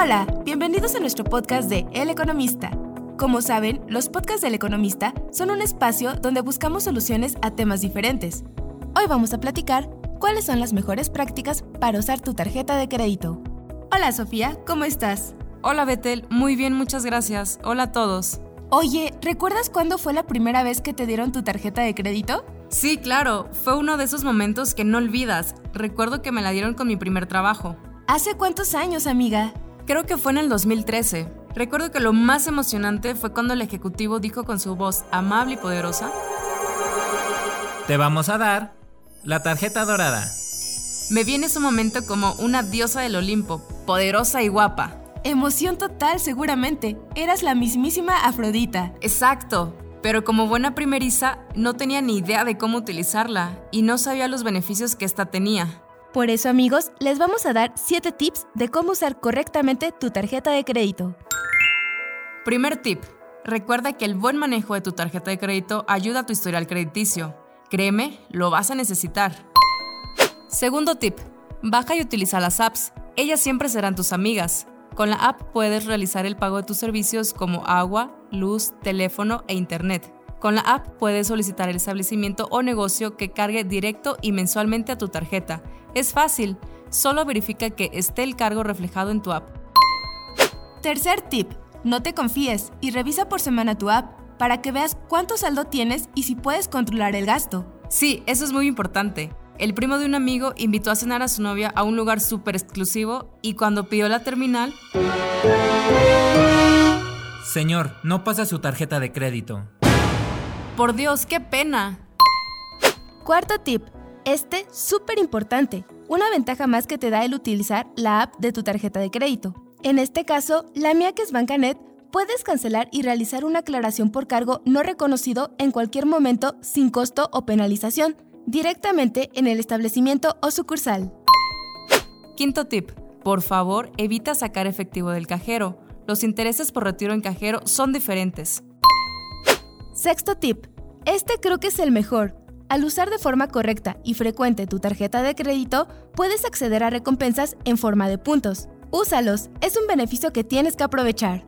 Hola, bienvenidos a nuestro podcast de El Economista. Como saben, los podcasts del Economista son un espacio donde buscamos soluciones a temas diferentes. Hoy vamos a platicar cuáles son las mejores prácticas para usar tu tarjeta de crédito. Hola Sofía, ¿cómo estás? Hola Betel, muy bien, muchas gracias. Hola a todos. Oye, ¿recuerdas cuándo fue la primera vez que te dieron tu tarjeta de crédito? Sí, claro, fue uno de esos momentos que no olvidas. Recuerdo que me la dieron con mi primer trabajo. ¿Hace cuántos años, amiga? Creo que fue en el 2013. Recuerdo que lo más emocionante fue cuando el ejecutivo dijo con su voz amable y poderosa, Te vamos a dar la tarjeta dorada. Me viene ese momento como una diosa del Olimpo, poderosa y guapa. Emoción total, seguramente. Eras la mismísima Afrodita. Exacto. Pero como buena primeriza, no tenía ni idea de cómo utilizarla y no sabía los beneficios que ésta tenía. Por eso, amigos, les vamos a dar 7 tips de cómo usar correctamente tu tarjeta de crédito. Primer tip. Recuerda que el buen manejo de tu tarjeta de crédito ayuda a tu historial crediticio. Créeme, lo vas a necesitar. Segundo tip. Baja y utiliza las apps. Ellas siempre serán tus amigas. Con la app puedes realizar el pago de tus servicios como agua, luz, teléfono e internet. Con la app puedes solicitar el establecimiento o negocio que cargue directo y mensualmente a tu tarjeta. Es fácil, solo verifica que esté el cargo reflejado en tu app. Tercer tip, no te confíes y revisa por semana tu app para que veas cuánto saldo tienes y si puedes controlar el gasto. Sí, eso es muy importante. El primo de un amigo invitó a cenar a su novia a un lugar súper exclusivo y cuando pidió la terminal... Señor, no pasa su tarjeta de crédito. Por Dios, qué pena. Cuarto tip, este súper importante, una ventaja más que te da el utilizar la app de tu tarjeta de crédito. En este caso, la mía que es Bancanet, puedes cancelar y realizar una aclaración por cargo no reconocido en cualquier momento sin costo o penalización, directamente en el establecimiento o sucursal. Quinto tip, por favor evita sacar efectivo del cajero. Los intereses por retiro en cajero son diferentes. Sexto tip, este creo que es el mejor. Al usar de forma correcta y frecuente tu tarjeta de crédito, puedes acceder a recompensas en forma de puntos. Úsalos, es un beneficio que tienes que aprovechar.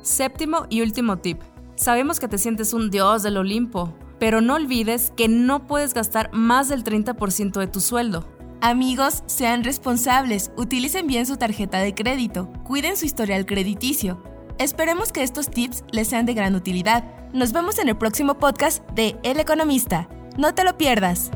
Séptimo y último tip. Sabemos que te sientes un dios del Olimpo, pero no olvides que no puedes gastar más del 30% de tu sueldo. Amigos, sean responsables, utilicen bien su tarjeta de crédito, cuiden su historial crediticio. Esperemos que estos tips les sean de gran utilidad. Nos vemos en el próximo podcast de El Economista. No te lo pierdas.